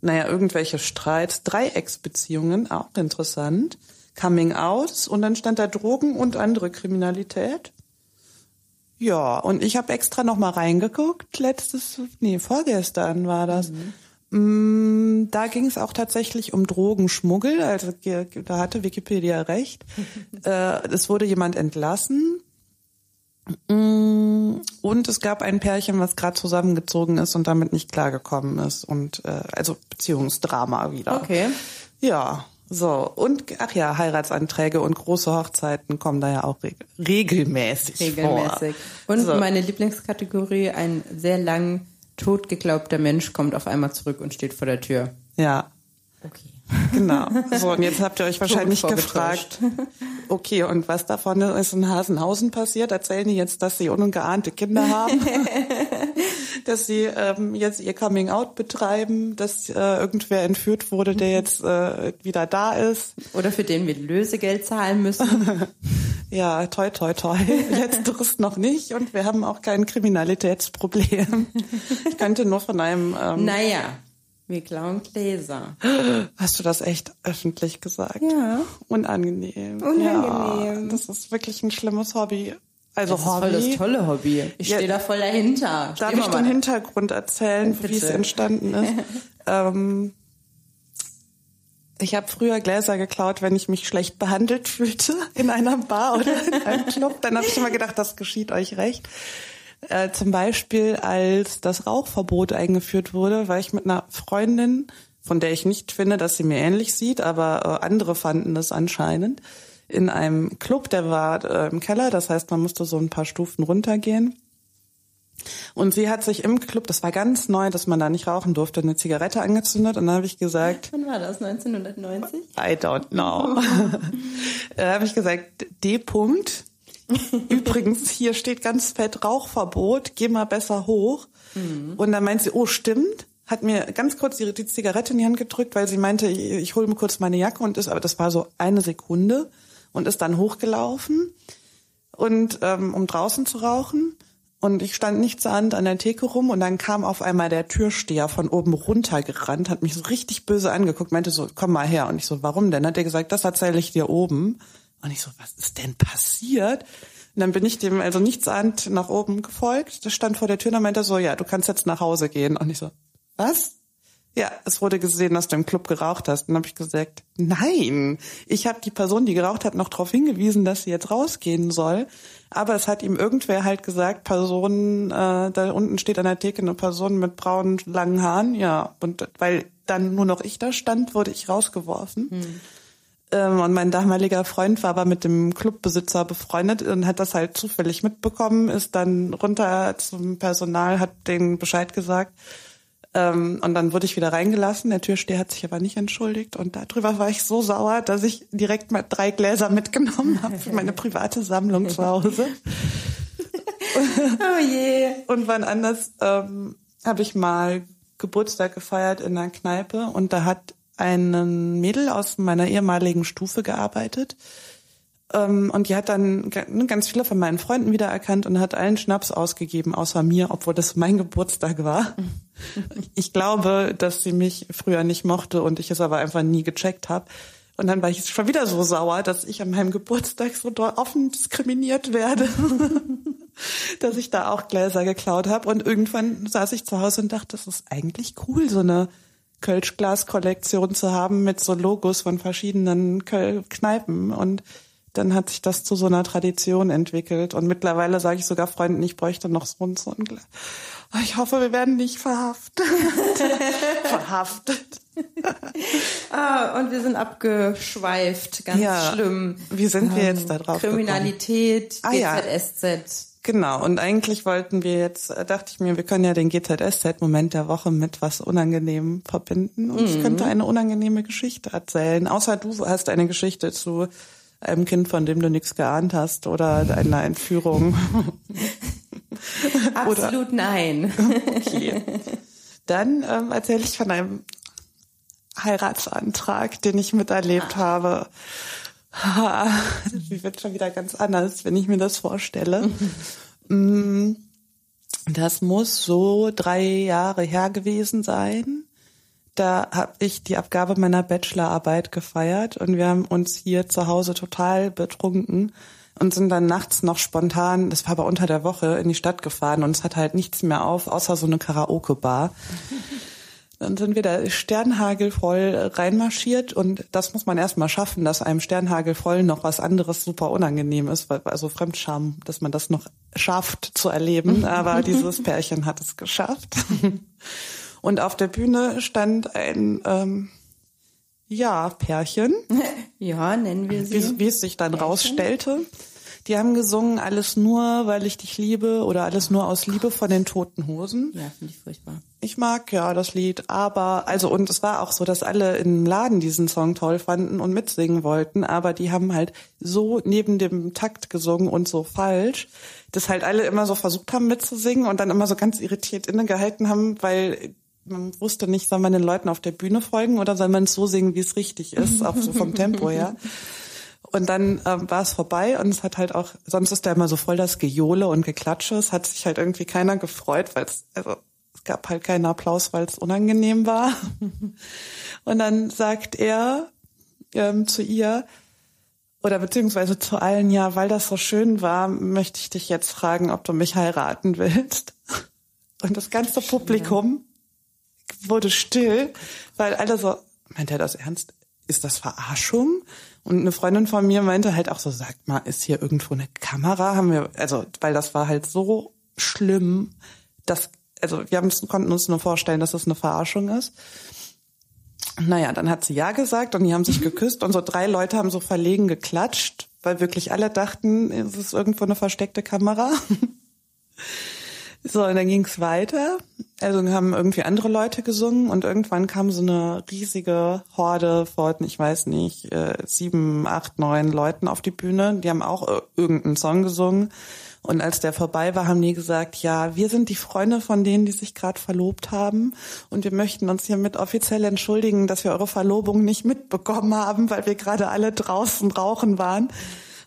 B: naja, irgendwelche Streits, Dreiecksbeziehungen, auch interessant. Coming Outs und dann stand da Drogen und andere Kriminalität. Ja, und ich habe extra noch mal reingeguckt. Letztes, nee, vorgestern war das. Mm, Da ging es auch tatsächlich um Drogenschmuggel. Also da hatte Wikipedia recht. äh, es wurde jemand entlassen. Mm, Und es gab ein Pärchen, was gerade zusammengezogen ist und damit nicht klargekommen ist. Und äh, also Beziehungsdrama wieder.
A: Okay.
B: Ja, so. Und ach ja, Heiratsanträge und große Hochzeiten kommen da ja auch reg regelmäßig,
A: Regelmäßig.
B: vor.
A: Und
B: so.
A: meine Lieblingskategorie, ein sehr lang tot geglaubter Mensch kommt auf einmal zurück und steht vor der Tür.
B: Ja,
A: Okay.
B: Genau. So, und jetzt habt ihr euch wahrscheinlich gefragt, okay, und was davon ist in Hasenhausen passiert? Erzählen die jetzt, dass sie ungeahnte Kinder haben? dass sie ähm, jetzt ihr Coming-out betreiben, dass äh, irgendwer entführt wurde, der jetzt äh, wieder da ist?
A: Oder für den wir Lösegeld zahlen müssen.
B: Ja, toi, toi, toi. Letzteres noch nicht und wir haben auch kein Kriminalitätsproblem. Ich könnte nur von einem, ähm,
A: naja, wir klauen Gläser.
B: hast du das echt öffentlich gesagt?
A: Ja.
B: Unangenehm.
A: Unangenehm.
B: Ja, das ist wirklich ein schlimmes Hobby. Also
A: Das ist voll
B: Hobby.
A: das tolle Hobby. Ich
B: Ja.
A: stehe da voll dahinter.
B: Darf ich den Hintergrund erzählen, wie es
A: Bitte.
B: entstanden ist? ähm, ich habe früher Gläser geklaut, wenn ich mich schlecht behandelt fühlte in einer Bar oder in einem Club. Dann habe ich immer gedacht, das geschieht euch recht. Äh, zum Beispiel, als das Rauchverbot eingeführt wurde, war ich mit einer Freundin, von der ich nicht finde, dass sie mir ähnlich sieht, aber äh, andere fanden es anscheinend, in einem Club, der war äh, im Keller. Das heißt, man musste so ein paar Stufen runtergehen. Und sie hat sich im Club, das war ganz neu, dass man da nicht rauchen durfte, eine Zigarette angezündet. Und dann habe ich gesagt,
A: Wann war das? 1990?
B: I don't know. da habe ich gesagt, D. Übrigens, hier steht ganz fett Rauchverbot, geh mal besser hoch. Und dann meint sie, oh, stimmt. Hat mir ganz kurz die, die Zigarette in die Hand gedrückt, weil sie meinte, ich, ich hole mir kurz meine Jacke und ist, aber das war so eine Sekunde und ist dann hochgelaufen und ähm, um draußen zu rauchen. Und ich stand nichtsahnend an der Theke rum und dann kam auf einmal der Türsteher von oben runtergerannt, hat mich so richtig böse angeguckt, meinte so, komm mal her. Und ich so, warum denn? Hat er gesagt, das erzähle ich dir oben. Und ich so, was ist denn passiert? Und dann bin ich dem also nichtsahnend nach oben gefolgt. Der stand vor der Tür und meinte so, ja, du kannst jetzt nach Hause gehen. Und ich so, was? Ja, es wurde gesehen, dass du im Club geraucht hast. Und dann habe ich gesagt, nein, ich habe die Person, die geraucht hat, noch darauf hingewiesen, dass sie jetzt rausgehen soll. Aber es hat ihm irgendwer halt gesagt, Person, äh, da unten steht an der Theke eine Person mit braunen, langen Haaren. Ja, und weil dann nur noch ich da stand, wurde ich rausgeworfen. Ähm, und mein damaliger Freund war aber mit dem Clubbesitzer befreundet und hat das halt zufällig mitbekommen, ist dann runter zum Personal, hat denen Bescheid gesagt. Ähm, und dann wurde ich wieder reingelassen. Der Türsteher hat sich aber nicht entschuldigt. Und darüber war ich so sauer, dass ich direkt mal drei Gläser mitgenommen habe für meine private Sammlung zu Hause.
A: Oh je.
B: Und wann anders ähm, habe ich mal Geburtstag gefeiert in einer Kneipe und da hat ein Mädel aus meiner ehemaligen Stufe gearbeitet. Ähm, und die hat dann ne, ganz viele von meinen Freunden wiedererkannt und hat allen Schnaps ausgegeben, außer mir, obwohl das mein Geburtstag war. Ich glaube, dass sie mich früher nicht mochte und ich es aber einfach nie gecheckt habe. Und dann war ich schon wieder so sauer, dass ich an meinem Geburtstag so offen diskriminiert werde, dass ich da auch Gläser geklaut habe. Und irgendwann saß ich zu Hause und dachte, das ist eigentlich cool, so eine Kölsch-Glas-Kollektion zu haben mit so Logos von verschiedenen Köl Kneipen. Und dann hat sich das zu so einer Tradition entwickelt. Und mittlerweile sage ich sogar Freunden, ich bräuchte noch so ein, so ein Glas. Oh, Ich hoffe, wir werden nicht verhaftet. verhaftet.
A: Ah, und wir sind abgeschweift. Ganz
B: Ja.
A: schlimm.
B: Wie sind wir jetzt da drauf
A: Kriminalität,
B: Ah, ja. Genau, und eigentlich wollten wir jetzt, äh, dachte ich mir, wir können ja den GZSZ-Moment der Woche mit was Unangenehmem verbinden. Und ich könnte eine unangenehme Geschichte erzählen. Außer du hast eine Geschichte zu einem Kind, von dem du nichts geahnt hast oder einer Entführung.
A: Absolut nein.
B: Okay. Dann ähm, erzähle ich von einem Heiratsantrag, den ich miterlebt habe. Wie wird schon wieder ganz anders, wenn ich mir das vorstelle. Mm, Das muss so drei Jahre her gewesen sein. Da habe ich die Abgabe meiner Bachelorarbeit gefeiert und wir haben uns hier zu Hause total betrunken und sind dann nachts noch spontan, das war aber unter der Woche, in die Stadt gefahren und es hat halt nichts mehr auf, außer so eine Karaoke-Bar. Dann sind wir da sternhagelvoll reinmarschiert und das muss man erstmal schaffen, dass einem sternhagelvoll noch was anderes super unangenehm ist, weil, also Fremdscham, dass man das noch schafft zu erleben. Aber dieses Pärchen hat es geschafft. Und auf der Bühne stand ein ähm, ja Pärchen,
A: Ja, nennen wir sie.
B: wie, wie es sich dann rausstellte. Die haben gesungen Alles nur, weil ich dich liebe oder Alles nur aus Liebe von den Toten Hosen.
A: Ja, finde ich furchtbar.
B: Ich mag ja das Lied, aber also und es war auch so, dass alle im Laden diesen Song toll fanden und mitsingen wollten, aber die haben halt so neben dem Takt gesungen und so falsch, dass halt alle immer so versucht haben mitzusingen und dann immer so ganz irritiert innegehalten haben, weil man wusste nicht, soll man den Leuten auf der Bühne folgen oder soll man es so singen, wie es richtig ist, auch so vom Tempo her. Und dann ähm, war es vorbei und es hat halt auch, sonst ist da immer so voll das Gejohle und Geklatsche. Es hat sich halt irgendwie keiner gefreut, weil es, also es gab halt keinen Applaus, weil es unangenehm war. Und dann sagt er ähm, zu ihr, oder beziehungsweise zu allen, ja, weil das so schön war, möchte ich dich jetzt fragen, ob du mich heiraten willst. Und das ganze Publikum wurde still, weil alle so, meint er das ernst? Ist das Verarschung? Und eine Freundin von mir meinte halt auch so, sagt mal, ist hier irgendwo eine Kamera? Haben wir, also, weil das war halt so schlimm, dass, also wir haben, konnten uns nur vorstellen, dass es eine Verarschung ist. Naja, dann hat sie ja gesagt und die haben sich geküsst und so drei Leute haben so verlegen geklatscht, weil wirklich alle dachten, es ist irgendwo eine versteckte Kamera. So, und dann ging's weiter. Also haben irgendwie andere Leute gesungen und irgendwann kam so eine riesige Horde von, ich weiß nicht, äh, sieben, acht, neun Leuten auf die Bühne. Die haben auch irgendeinen Song gesungen. Und als der vorbei war, haben die gesagt, ja, wir sind die Freunde von denen, die sich gerade verlobt haben. Und wir möchten uns hiermit offiziell entschuldigen, dass wir eure Verlobung nicht mitbekommen haben, weil wir gerade alle draußen rauchen waren.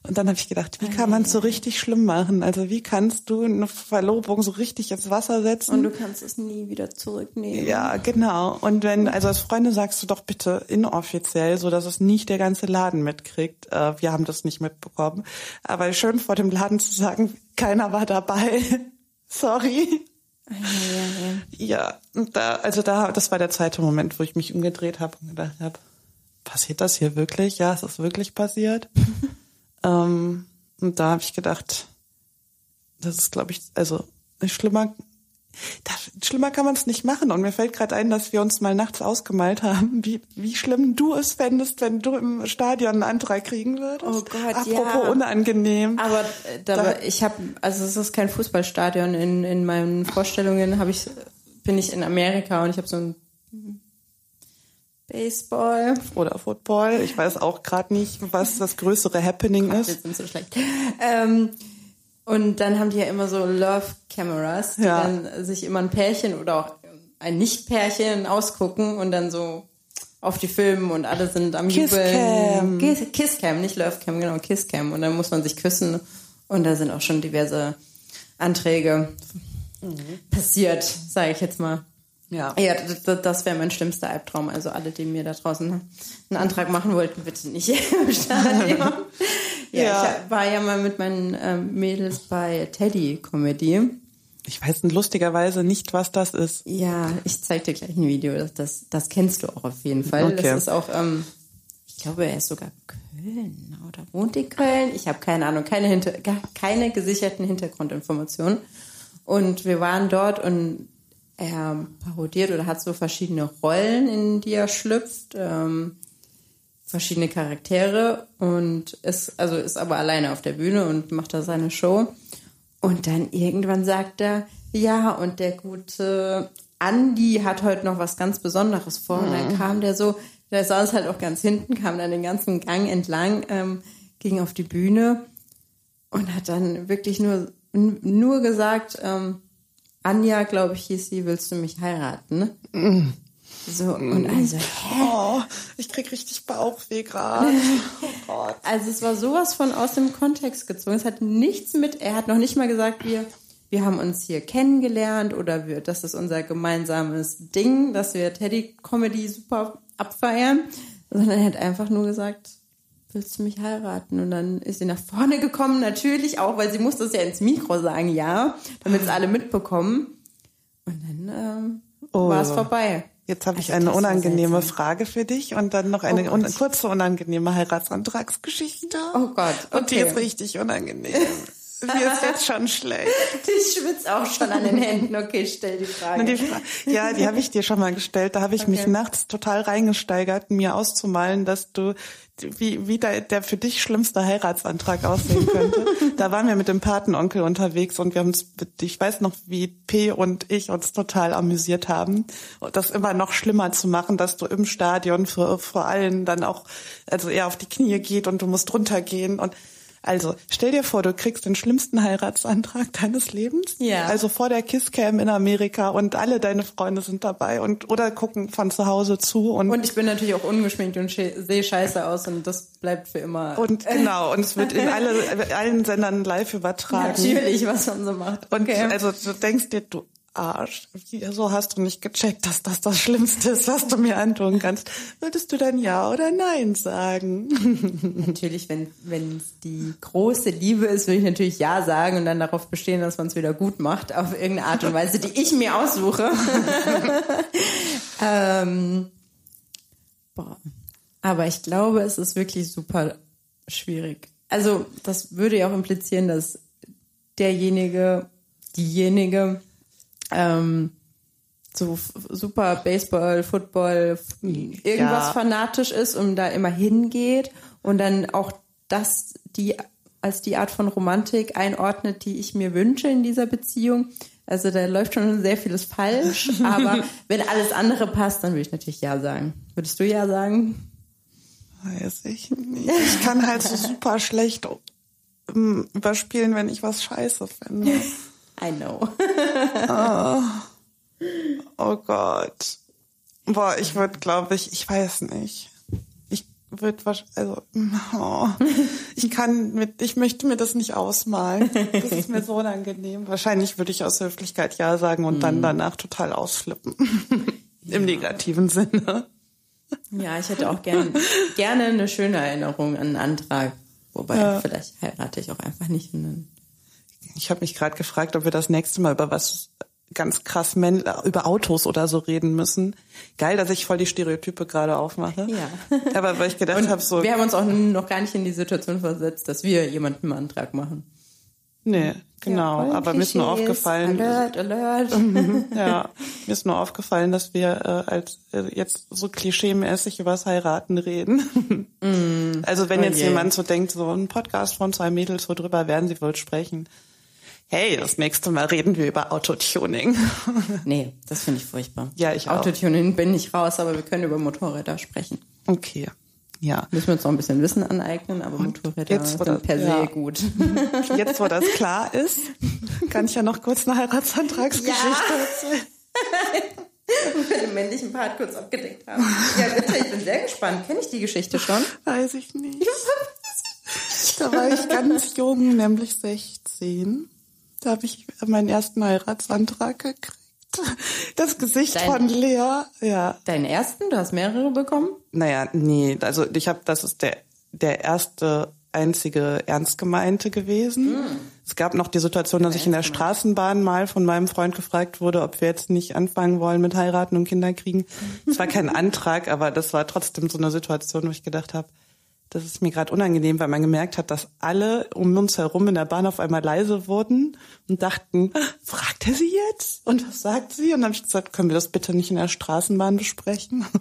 B: Und dann habe ich gedacht, wie kann man es so richtig schlimm machen? Also wie kannst du eine Verlobung so richtig ins Wasser setzen?
A: Und du kannst es nie wieder zurücknehmen.
B: Ja, genau. Und wenn, also als Freunde sagst du doch bitte inoffiziell, so dass es nicht der ganze Laden mitkriegt. Äh, wir haben das nicht mitbekommen. Aber schön vor dem Laden zu sagen, keiner war dabei. Sorry.
A: Ja, ja, ja.
B: Ja, und da, also da, das war der zweite Moment, wo ich mich umgedreht habe und gedacht habe, passiert das hier wirklich? Ja, es ist wirklich passiert. ähm, und da habe ich gedacht, das ist, glaube ich, also schlimmer, das, schlimmer kann man es nicht machen. Und mir fällt gerade ein, dass wir uns mal nachts ausgemalt haben, wie, wie schlimm du es fändest, wenn du im Stadion einen Antrag kriegen würdest.
A: Oh Gott,
B: Apropos
A: ja.
B: unangenehm.
A: Aber äh, da,
B: Da-
A: ich habe, also es ist kein Fußballstadion. In, in meinen Vorstellungen habe ich, bin ich in Amerika und ich habe so ein Baseball.
B: Oder Football. Ich weiß auch gerade nicht, was das größere Happening
A: Wir
B: ist.
A: sind so schlecht. Ähm, und dann haben die ja immer so Love Cameras, die
B: Ja.
A: dann sich immer ein Pärchen oder auch ein Nicht-Pärchen ausgucken und dann so auf die filmen und alle sind am
B: Kisscam.
A: Jubeln. Kiss- Kisscam, nicht Love Cam, genau, Kisscam. Und dann muss man sich küssen und da sind auch schon diverse Anträge passiert, sage ich jetzt mal.
B: Ja.
A: Ja, das, das wäre mein schlimmster Albtraum. Also alle, die mir da draußen einen Antrag machen wollten, bitte nicht im Stadion. ja,
B: Ja.
A: ich war ja mal mit meinen ähm, Mädels bei Teddy Comedy.
B: Ich weiß lustigerweise nicht, was das ist.
A: Ja, ich zeig dir gleich ein Video. Das, das, das kennst du auch auf jeden Fall.
B: Okay.
A: Das ist auch, ähm, ich glaube, er ist sogar Köln oder wohnt in Köln. Ich habe keine Ahnung, keine, hinter, keine gesicherten Hintergrundinformationen. Und wir waren dort und er parodiert oder hat so verschiedene Rollen, in die er schlüpft, ähm, verschiedene Charaktere und ist, also ist aber alleine auf der Bühne und macht da seine Show. Und dann irgendwann sagt er, ja, und der gute Andi hat heute noch was ganz Besonderes vor. Und dann kam der so, der saß halt auch ganz hinten, kam dann den ganzen Gang entlang, ähm, ging auf die Bühne und hat dann wirklich nur, nur gesagt, ähm, Anja, glaube ich, hieß sie, willst du mich heiraten? So, und also, hä?
B: Oh, ich krieg richtig Bauchweh gerade. Oh Gott.
A: Also es war sowas von aus dem Kontext gezogen. Es hat nichts mit, er hat noch nicht mal gesagt, wir, wir haben uns hier kennengelernt oder wir, das ist unser gemeinsames Ding, dass wir Teddy Comedy super abfeiern, sondern er hat einfach nur gesagt, willst du mich heiraten? Und dann ist sie nach vorne gekommen, natürlich auch, weil sie musste es ja ins Mikro sagen, ja, damit es alle mitbekommen. Und dann ähm,
B: Oh.
A: war es vorbei.
B: Jetzt habe ich
A: Also
B: eine
A: das
B: unangenehme. Frage für dich und dann noch eine
A: Oh
B: un kurze unangenehme Heiratsantragsgeschichte.
A: Oh Gott,
B: Und die
A: okay.
B: ist richtig unangenehm. Mir ist jetzt schon schlecht.
A: Ich schwitze auch schon an den Händen. Okay, stell die Frage.
B: Die Fra ja, die habe ich dir schon mal gestellt. Da habe ich mich
A: Okay.
B: nachts total reingesteigert, mir auszumalen, dass du wie, wie der, der für dich schlimmste Heiratsantrag aussehen könnte. da waren wir mit dem Patenonkel unterwegs und wir haben uns, ich weiß noch, wie P und ich uns total amüsiert haben. Das immer noch schlimmer zu machen, dass du im Stadion vor allen dann auch, also eher auf die Knie geht und du musst runtergehen und also, stell dir vor, du kriegst den schlimmsten Heiratsantrag deines Lebens.
A: Ja.
B: Also vor der Kisscam in Amerika und alle deine Freunde sind dabei und oder gucken von zu Hause zu und
A: Und ich bin natürlich auch ungeschminkt und sehe scheiße aus und das bleibt für immer.
B: und genau und es wird in alle allen Sendern live übertragen.
A: natürlich, was man so macht.
B: Und
A: Okay.
B: also du denkst dir, du Arsch, wie- so hast du nicht gecheckt, dass das das Schlimmste ist, was du mir antun kannst. Würdest du dann ja oder nein sagen?
A: natürlich, wenn wenn es die große Liebe ist, würde ich natürlich ja sagen und dann darauf bestehen, dass man es wieder gut macht auf irgendeine Art und Weise, die ich mir aussuche. ähm, boah. Aber ich glaube, es ist wirklich super schwierig. Also das würde ja auch implizieren, dass derjenige, diejenige ähm, so super Baseball, Football, irgendwas
B: Ja.
A: fanatisch ist und da immer hingeht und dann auch das die als die Art von Romantik einordnet, die ich mir wünsche in dieser Beziehung. Also da läuft schon sehr vieles falsch, aber wenn alles andere passt, dann würde ich natürlich ja sagen. Würdest du ja sagen?
B: Weiß ich nicht. Ich kann halt so super schlecht ähm, überspielen, wenn ich was scheiße finde.
A: I know.
B: Oh Gott. Boah, ich würde, glaube ich, ich weiß nicht. Ich würde wahrscheinlich, also, oh, ich kann mit, ich möchte mir das nicht ausmalen. Das ist mir so unangenehm. Wahrscheinlich würde ich aus Höflichkeit Ja sagen und dann danach total ausflippen. Im negativen Sinne.
A: Ja, ich hätte auch gern, gerne eine schöne Erinnerung an einen Antrag. Wobei, vielleicht heirate ich auch einfach nicht. Und
B: Ich habe mich gerade gefragt, ob wir das nächste Mal über was ganz krass männ über Autos oder so reden müssen. Geil, dass ich voll die Stereotype gerade aufmache.
A: Ja.
B: Aber weil ich gedacht habe, so,
A: Wir haben uns auch noch gar nicht in die Situation versetzt, dass wir jemandem einen Antrag machen.
B: nee, genau.
A: voll
B: aber mir ist nur aufgefallen,
A: Alert, alert.
B: ja, mir ist nur aufgefallen, dass wir äh, als äh, jetzt so klischeemäßig übers Heiraten reden. Also wenn
A: Oh
B: jetzt
A: je.
B: jemand so denkt, so ein Podcast von zwei Mädels, worüber werden sie wohl sprechen? Hey, das nächste Mal reden wir über Autotuning.
A: Nee, das finde ich furchtbar.
B: Ja, ich auch.
A: Autotuning bin ich raus, aber wir können über Motorräder sprechen.
B: Okay, ja.
A: Müssen wir uns noch ein bisschen Wissen aneignen, aber Motorräder
B: jetzt,
A: sind
B: das-
A: per se
B: ja.
A: gut.
B: Jetzt, wo das klar ist, kann ich ja noch kurz eine Heiratsantragsgeschichte
A: Ja.
B: erzählen.
A: wir den männlichen Part kurz abgedeckt haben. Ja, bitte, ich bin sehr gespannt. Kenne ich die Geschichte schon?
B: Weiß ich nicht. Da war ich ganz jung, nämlich 16. Da habe ich meinen ersten Heiratsantrag gekriegt. Das Gesicht
A: Dein-
B: von Lea, ja.
A: Deinen ersten? Du hast mehrere bekommen?
B: Naja, nee, also ich habe, das ist der, der erste einzige ernst gemeinte gewesen. Es gab noch die Situation, dass ich in der Straßenbahn mal von meinem Freund gefragt wurde, ob wir jetzt nicht anfangen wollen mit heiraten und Kinder kriegen. Es war kein Antrag, aber das war trotzdem so eine Situation, wo ich gedacht habe, das ist mir gerade unangenehm, weil man gemerkt hat, dass alle um uns herum in der Bahn auf einmal leise wurden und dachten, fragt er sie jetzt? Und was sagt sie? Und dann habe ich gesagt, können wir das bitte nicht in der Straßenbahn besprechen?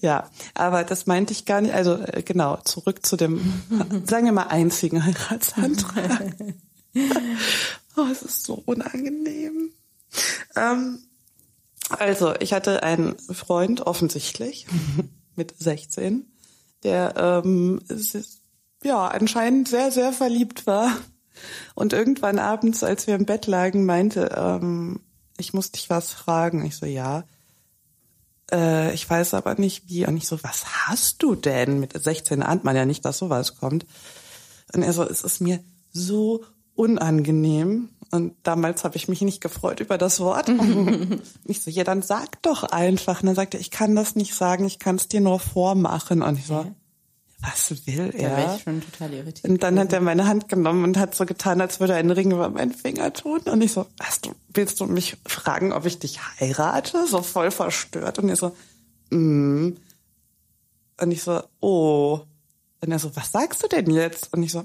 B: Ja, aber das meinte ich gar nicht. Also äh, genau, zurück zu dem, sagen wir mal, einzigen Heiratsantrag. oh, es ist so unangenehm. Ähm, also, ich hatte einen Freund, offensichtlich, mit 16, der ähm, ja anscheinend sehr, sehr verliebt war. Und irgendwann abends, als wir im Bett lagen, meinte, ähm, ich muss dich was fragen. Ich so, ja äh, ich weiß aber nicht wie. Und ich so, was hast du denn? Mit 16 ahnt man ja nicht, dass sowas kommt. Und er so, es ist mir so unangenehm. Und damals habe ich mich nicht gefreut über das Wort. ich so, ja, dann sag doch einfach. Und dann sagt er, ich kann das nicht sagen, ich kann es dir nur vormachen. Und ich so, was will
A: Da wäre
B: er?
A: ich schon total irritiert.
B: Und dann hat er meine Hand genommen und hat so getan, als würde er einen Ring über meinen Finger tun. Und ich so, hast du, willst du mich fragen, ob ich dich heirate? So voll verstört. Und er so, mm. Und ich so, oh. Und er so, was sagst du denn jetzt? Und ich so,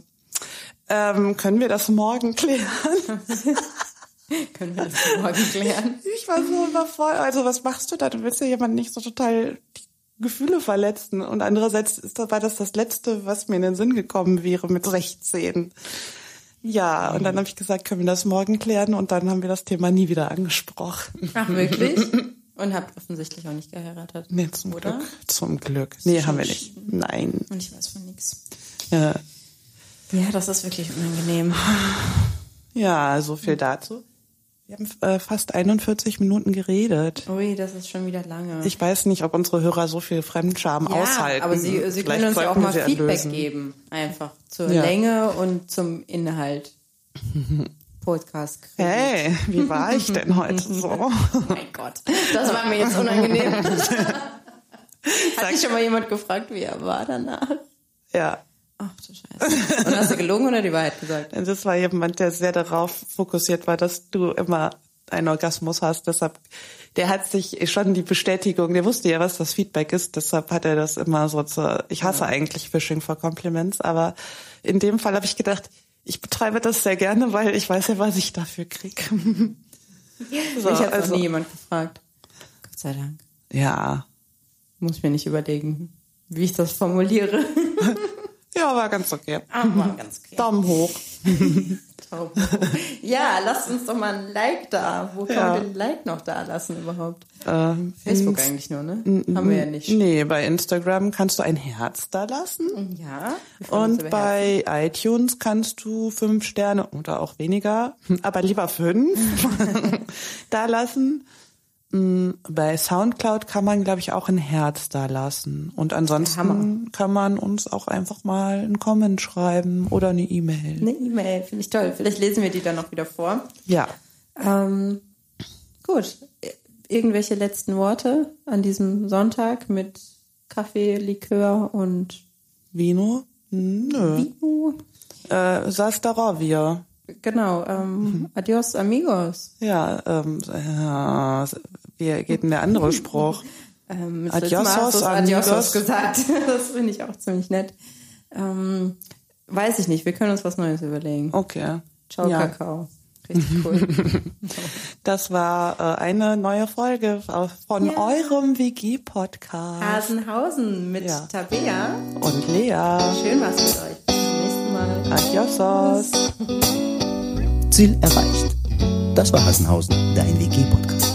B: ähm, können wir das morgen klären?
A: Können wir das morgen klären?
B: Ich war so überfordert. Also was machst du da? Du willst ja jemanden nicht so total die Gefühle verletzen. Und andererseits ist, das- war das das Letzte, was mir in den Sinn gekommen wäre mit 16. Ja, und dann habe ich gesagt, können wir das morgen klären? Und dann haben wir das Thema nie wieder angesprochen.
A: Ach, wirklich? Und habt offensichtlich auch nicht geheiratet.
B: Nee, zum
A: Oder?
B: Glück. Zum Glück. Nee, haben wir nicht. Nein.
A: Und ich weiß von nichts.
B: Ja,
A: Ja, das ist wirklich unangenehm.
B: ja so viel dazu. Wir haben äh, fast 41 Minuten geredet.
A: Ui, das ist schon wieder lange.
B: Ich weiß nicht, ob unsere Hörer so viel Fremdscham
A: ja,
B: aushalten.
A: aber sie, sie können uns ja auch mal Feedback
B: erlösen.
A: geben. Einfach zur
B: Ja.
A: Länge und zum Inhalt. Podcast.
B: Hey, wie war ich denn heute so?
A: mein Gott, das war mir jetzt unangenehm. Hat dich schon mal jemand gefragt, wie er war danach?
B: Ja.
A: Ach du Scheiße. Und hast du gelogen oder die Wahrheit gesagt?
B: Das war jemand, der sehr darauf fokussiert war, dass du immer einen Orgasmus hast. Deshalb, der hat sich schon die Bestätigung, der wusste ja, was das Feedback ist. Deshalb hat er das immer so zu, ich hasse eigentlich Phishing for Compliments, aber in dem Fall habe ich gedacht, ich betreibe das sehr gerne, weil ich weiß ja, was ich dafür krieg. so,
A: Mich hat
B: also,
A: nie jemand gefragt. Gott sei Dank.
B: ja.
A: Muss ich mir nicht überlegen, wie ich das formuliere.
B: Ja, war ganz okay.
A: Aber ganz okay.
B: Daumen hoch.
A: Daumen hoch. Ja, lasst uns doch mal ein Like da. Wo kann
B: Ja.
A: man den Like noch da lassen überhaupt?
B: Ähm,
A: Facebook eigentlich nur, ne? Haben wir ja nicht.
B: Nee, bei Instagram kannst du ein Herz da lassen.
A: Ja.
B: Und bei iTunes kannst du fünf Sterne oder auch weniger, aber lieber fünf da lassen. Mm, Bei Soundcloud kann man, glaube ich, auch ein Herz da lassen. Und ansonsten kann man uns auch einfach mal einen Comment schreiben oder eine E-Mail.
A: Eine E-Mail, finde ich toll. Vielleicht lesen wir die dann noch wieder vor.
B: Ja.
A: Ähm, gut. Irgendwelche letzten Worte an diesem Sonntag mit Kaffee, Likör und
B: Vino? Hm, Nö.
A: Vino?
B: Äh, Sastarovia.
A: Genau. Ähm, Adios, amigos.
B: Ja, ähm, ja, wie geht denn der andere Spruch?
A: Ähm, das
B: Adiosos,
A: letzte Mal hast du's Adiosos
B: amigos.
A: gesagt. Das finde ich auch ziemlich nett. Ähm, weiß ich nicht. Wir können uns was Neues überlegen.
B: Okay.
A: Ciao,
B: ja.
A: Kakao. Richtig cool.
B: Das war äh, eine neue Folge von
A: Ja.
B: eurem WG-Podcast.
A: Hasenhausen mit
B: Ja.
A: Tabea.
B: Und Lea.
A: Schön was mit euch. Bis zum nächsten Mal.
B: Adiosos.
C: Ziel erreicht. Das war Hassenhausen, dein WG-Podcast.